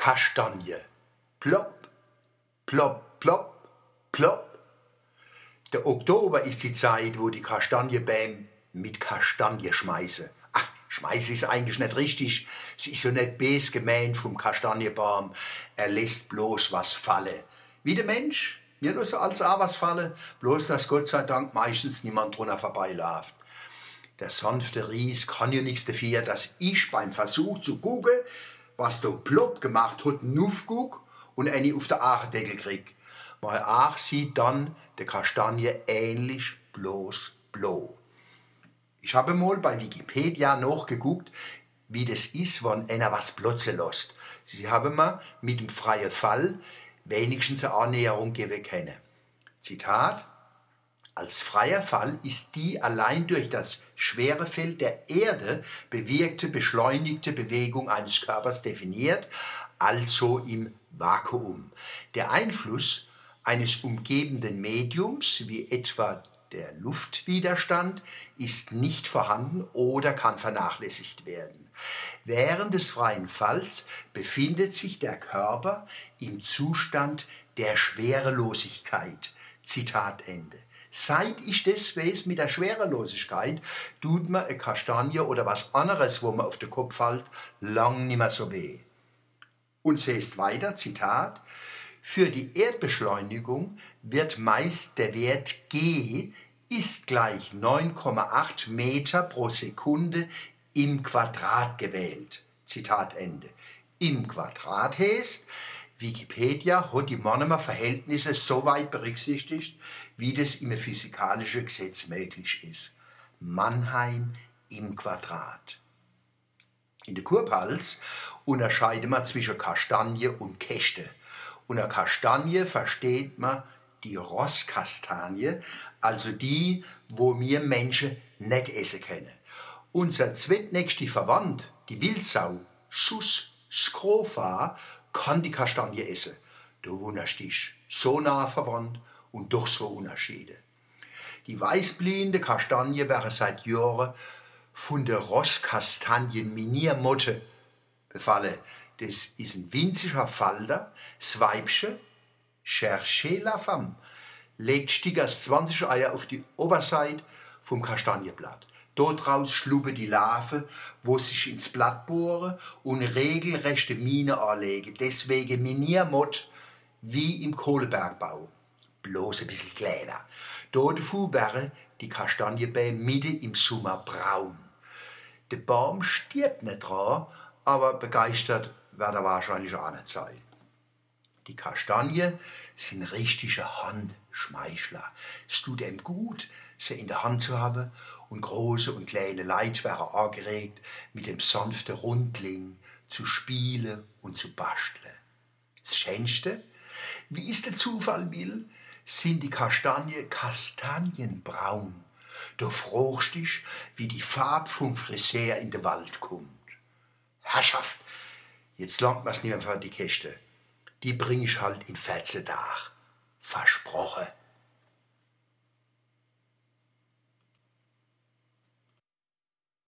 Kastanie. Plopp, plopp, plopp, plopp. Der Oktober ist die Zeit, wo die Kastanienbäume mit Kastanie schmeißen. Ach, schmeißen ist eigentlich nicht richtig. Es ist so nicht bes gemeint vom Kastanienbaum. Er lässt bloß was fallen. Wie der Mensch. Mir lassen als auch was fallen, bloß dass Gott sei Dank meistens niemand drunter vorbeiläuft. Der sanfte Ries kann ja nichts dafür, dass ich beim Versuch zu gucken, was der plopp gemacht hat, nuff und eine auf der Aachendeckel krieg. Mein Aach sieht dann der Kastanie ähnlich bloß blau. Ich habe mal bei Wikipedia nachgeguckt, wie das ist, wenn einer was plötzlich lässt. Sie haben mir mit dem freien Fall wenigstens eine Annäherung geben können. Zitat als freier Fall ist die allein durch das schwere Feld der Erde bewirkte beschleunigte Bewegung eines Körpers definiert, also im Vakuum. Der Einfluss eines umgebenden Mediums, wie etwa der Luftwiderstand, ist nicht vorhanden oder kann vernachlässigt werden. Während des freien Falls befindet sich der Körper im Zustand der Schwerelosigkeit. Zitat Ende. Seit ich das weiß mit der Schwerelosigkeit, tut mir eine Kastanie oder was anderes, wo man auf den Kopf fällt, lang nicht mehr so weh. Und sie ist weiter, Zitat, für die Erdbeschleunigung wird meist der Wert g ist gleich 9,8 Meter pro Sekunde im Quadrat gewählt. Zitat Ende. Im Quadrat heißt, Wikipedia hat die Monomer Verhältnisse so weit berücksichtigt, wie das im physikalischen Gesetz möglich ist. Mannheim im Quadrat. In der Kurpals unterscheidet man zwischen Kastanie und Käste. Unter Kastanie versteht man die Rosskastanie, also die, wo wir Menschen nicht essen können. Unser zweitnächste Verwandt, die Wildsau, Schuss Skrofa, kann die Kastanie essen. Du wunderst dich, so nah verwandt und doch so Unterschiede. Die weißblühende Kastanie wäre seit Jahren von der Rosskastanien-Miniermotte befallen. Das ist ein winziger Falter, das Weibchen, cherchez la femme, legt stickers 20 Eier auf die Oberseite vom Kastanienblatt. Dort raus schluppe die Larve, wo sich ins Blatt bohre und regelrechte Mine anlege. Deswegen Miniermod wie im Kohlebergbau. Bloß ein bisschen kleiner. Dort wäre die Kastanienbäume mitten im Sommer braun. Der Baum stirbt nicht dran, aber begeistert wird er wahrscheinlich auch nicht sein. Die Kastanien sind richtige Handschmeichler. Es tut ihm gut, sie in der Hand zu haben und große und kleine Leid wären angeregt, mit dem sanften Rundling zu spielen und zu basteln. Das Schönste, wie es der Zufall will, sind die Kastanie kastanienbraun. Du fragst dich, wie die Farbe vom Friseur in den Wald kommt. Herrschaft, jetzt langt mir's nicht mehr für die Käste. Die bring ich halt in 14 Tagen. Versprochen.